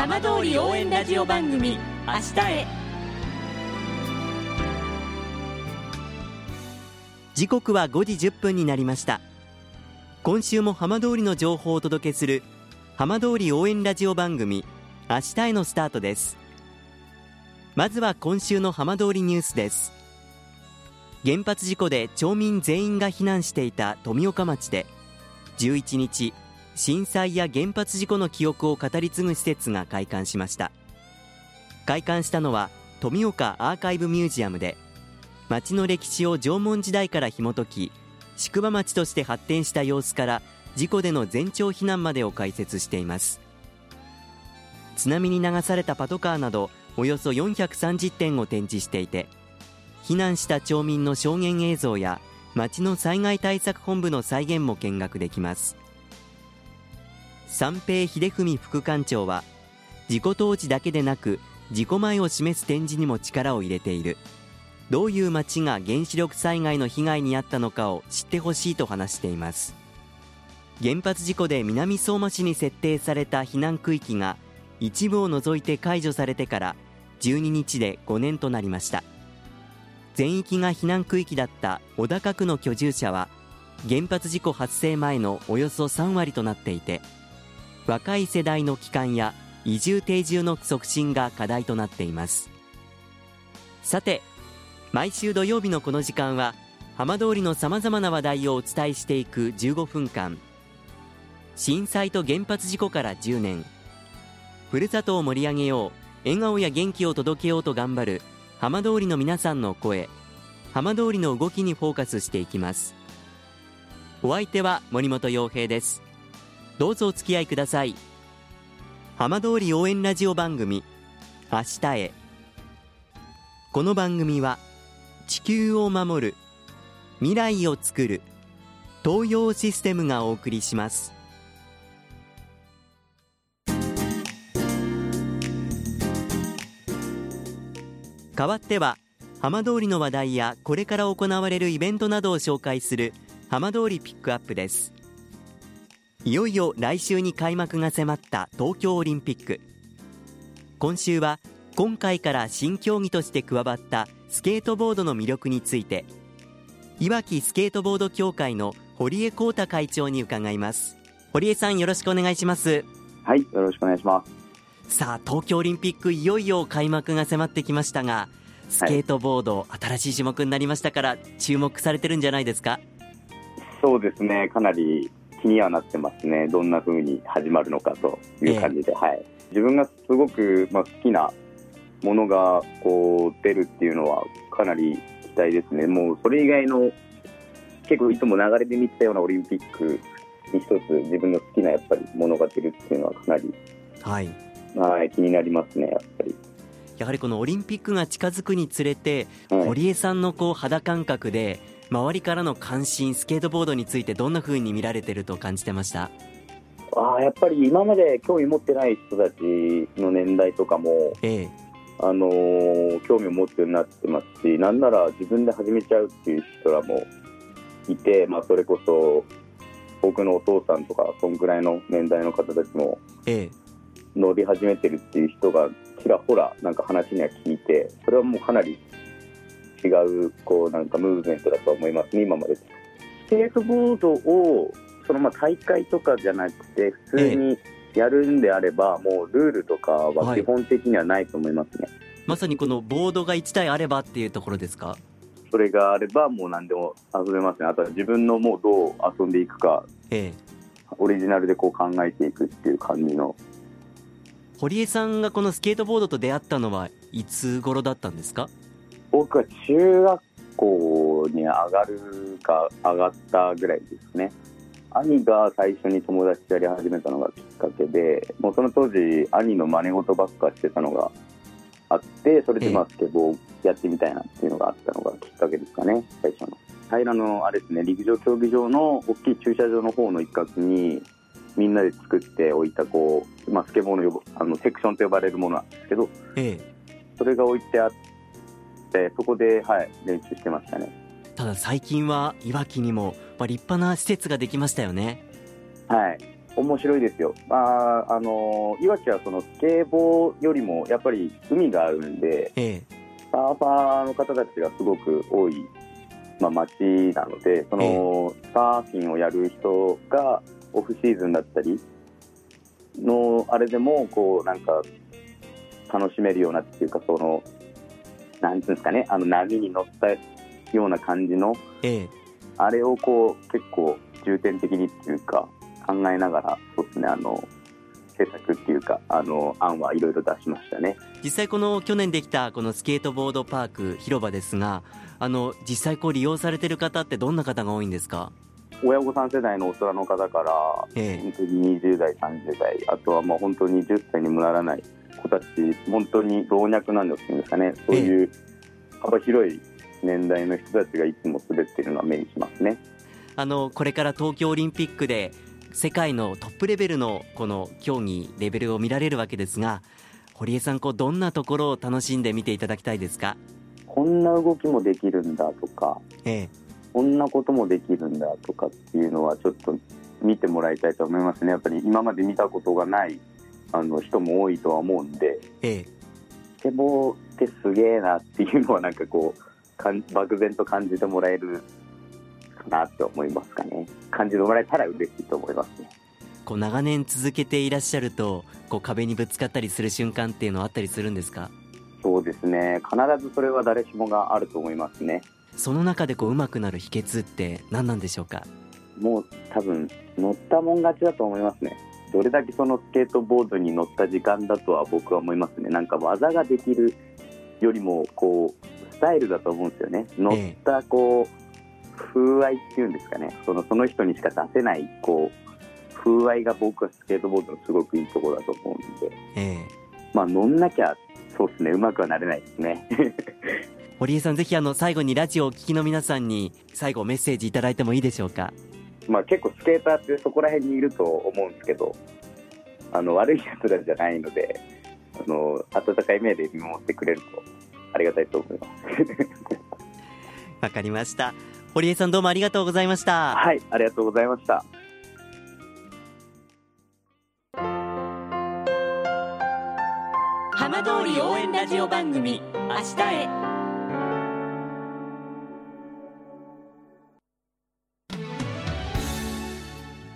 浜通り応援ラジオ番組明日へ。時刻は5時1分になりました。今週も浜通りの情報をお届けする浜通り応援ラジオ番組明日へのスタートです。まずは今週の浜通りニュースです。原発事故で町民全員が避難していた富岡町で11日震災や原発事故の記憶を語り継ぐ施設が開館しました。開館したのは富岡アーカイブミュージアムで町の歴史を縄文時代から紐解き宿場町として発展した様子から事故での全町避難までを解説しています。津波に流されたパトカーなどおよそ430点を展示していて避難した町民の証言映像や町の災害対策本部の再現も見学できます。三平秀文副館長は事故当時だけでなく事故前を示す展示にも力を入れている。どういう町が原子力災害の被害に遭ったのかを知ってほしいと話しています。原発事故で南相馬市に設定された避難区域が一部を除いて解除されてから12日で5年となりました。全域が避難区域だった小高区の居住者は原発事故発生前のおよそ3割となっていて若い世代の帰還や移住定住の促進が課題となっています。さて毎週土曜日のこの時間は浜通りのさまざまな話題をお伝えしていく15分間。震災と原発事故から10年。ふるさとを盛り上げよう笑顔や元気を届けようと頑張る浜通りの皆さんの声。浜通りの動きにフォーカスしていきます。お相手は森本洋平です。どうぞお付き合いください。浜通り応援ラジオ番組明日へ。この番組は地球を守る未来をつくる東洋システムがお送りします。代わっては浜通りの話題やこれから行われるイベントなどを紹介する浜通りピックアップです。いよいよ来週に開幕が迫った東京オリンピック。今週は今回から新競技として加わったスケートボードの魅力についていわきスケートボード協会の堀江光太会長に伺います。堀江さんよろしくお願いします。はいよろしくお願いします。さあ東京オリンピックいよいよ開幕が迫ってきましたがスケートボード、はい、新しい種目になりましたから注目されてるんじゃないですか？そうですねかなり気にはなってますね。どんな風に始まるのかという感じで、えー、はい。自分がすごく、まあ、好きなものがこう出るっていうのはかなり期待ですね。もうそれ以外の結構いつも流れで見たようなオリンピックに一つ自分の好きなやっぱりものが出るっていうのはかなり、はい。はい、気になりますねやっぱり。やはりこのオリンピックが近づくにつれて、はい、堀江さんのこう肌感覚で周りからの関心スケートボードについてどんなふうに見られてると感じてました？あやっぱり今まで興味持ってない人たちの年代とかも、ええ。あのー、興味を持つようになってますしなんなら自分で始めちゃうっていう人らもいて、まあ、それこそ僕のお父さんとかそんぐらいの年代の方たちも乗り始めてるっていう人がちらほらなんか話には聞いてそれはもうかなり違うこうなんかムーブメントだと思います。ね今までスケートボードをそのまあ大会とかじゃなくて普通にやるんであれば、もうルールとかは基本的にはないと思いますね、はい、まさにこのボードが1台あればっていうところですか？それがあればもう何でも遊べますね。あとは自分のもうどう遊んでいくか、ええ、オリジナルでこう考えていくっていう感じの。堀江さんがこのスケートボードと出会ったのはいつ頃だったんですか？僕は中学校に上がるか上がったぐらいですね。兄が最初に友達とやり始めたのがきっかけでもうその当時兄の真似事ばっかしてたのがあってそれでまあスケボーやってみたいなっていうのがあったのがきっかけですかね最初の。平のあれですね陸上競技場の大きい駐車場の方の一角にみんなで作っておいたこう、まあ、スケボーのあのセクションと呼ばれるものなんですけど、ええ、それが置いてあってそこで、はい、練習してましたね。ただ最近はいわきにも、まあ、立派な施設ができましたよね。はい。面白いですよ、まあ、あのいわきはそのスケボーよりもやっぱり海があるんで、ええ。サーファーの方たちがすごく多い、まあ、街なので、その、サーフィンをやる人がオフシーズンだったりのあれでもこうなんか楽しめるようなっていうかそのなんていうんですかねあの波に乗ったような感じのええあれをこう結構重点的にっていうか考えながらそうですねあの制作っていうかあの案はいろいろ出しましたね。実際この去年できたこのスケートボードパーク広場ですがあの実際こう利用されてる方ってどんな方が多いんですか？親御さん世代の大人の方からええ。本当に20代、30代、あとはもう本当に10歳にもならない子たち、本当に老若男女っていうんですかね、そういう幅広い年代の人たちがいつも滑っているのは目にしますね。あのこれから東京オリンピックで世界のトップレベルのこの競技レベルを見られるわけですが堀江さんこうどんなところを楽しんで見ていただきたいですか？こんな動きもできるんだとか、ええこんなこともできるんだとかっていうのはちょっと見てもらいたいと思いますね。やっぱり今まで見たことがないあの人も多いとは思うんで、ええ。スケボーってすげえなっていうのはなんかこうかん漠然と感じてもらえるかなって思いますかね。感じてもらえたら嬉しいと思いますね。こう長年続けていらっしゃるとこう壁にぶつかったりする瞬間っていうのはあったりするんですか？そうですね。必ずそれは誰しもがあると思いますねその中でこう上手くなる秘訣って何なんでしょうか？もう多分乗ったもん勝ちだと思いますね。どれだけそのスケートボードに乗った時間だとは僕は思いますね。なんか技ができるよりもこうスタイルだと思うんですよね。乗ったこう風合いっていうんですかね。そのその人にしか出せないこう風合いが僕はスケートボードのすごくいいところだと思うんで。ええ。まあ乗んなきゃそうですね。うまくはなれないですね堀江さんぜひあの最後にラジオをお聞きの皆さんに最後メッセージいただいてもいいでしょうか？まあ結構スケーターってそこら辺にいると思うんですけどあの悪いやつらじゃないのであの温かい目で見守ってくれるとありがたいと思います。わかりました。堀江さんどうもありがとうございました。はいありがとうございました。浜通り応援ラジオ番組「明日へ」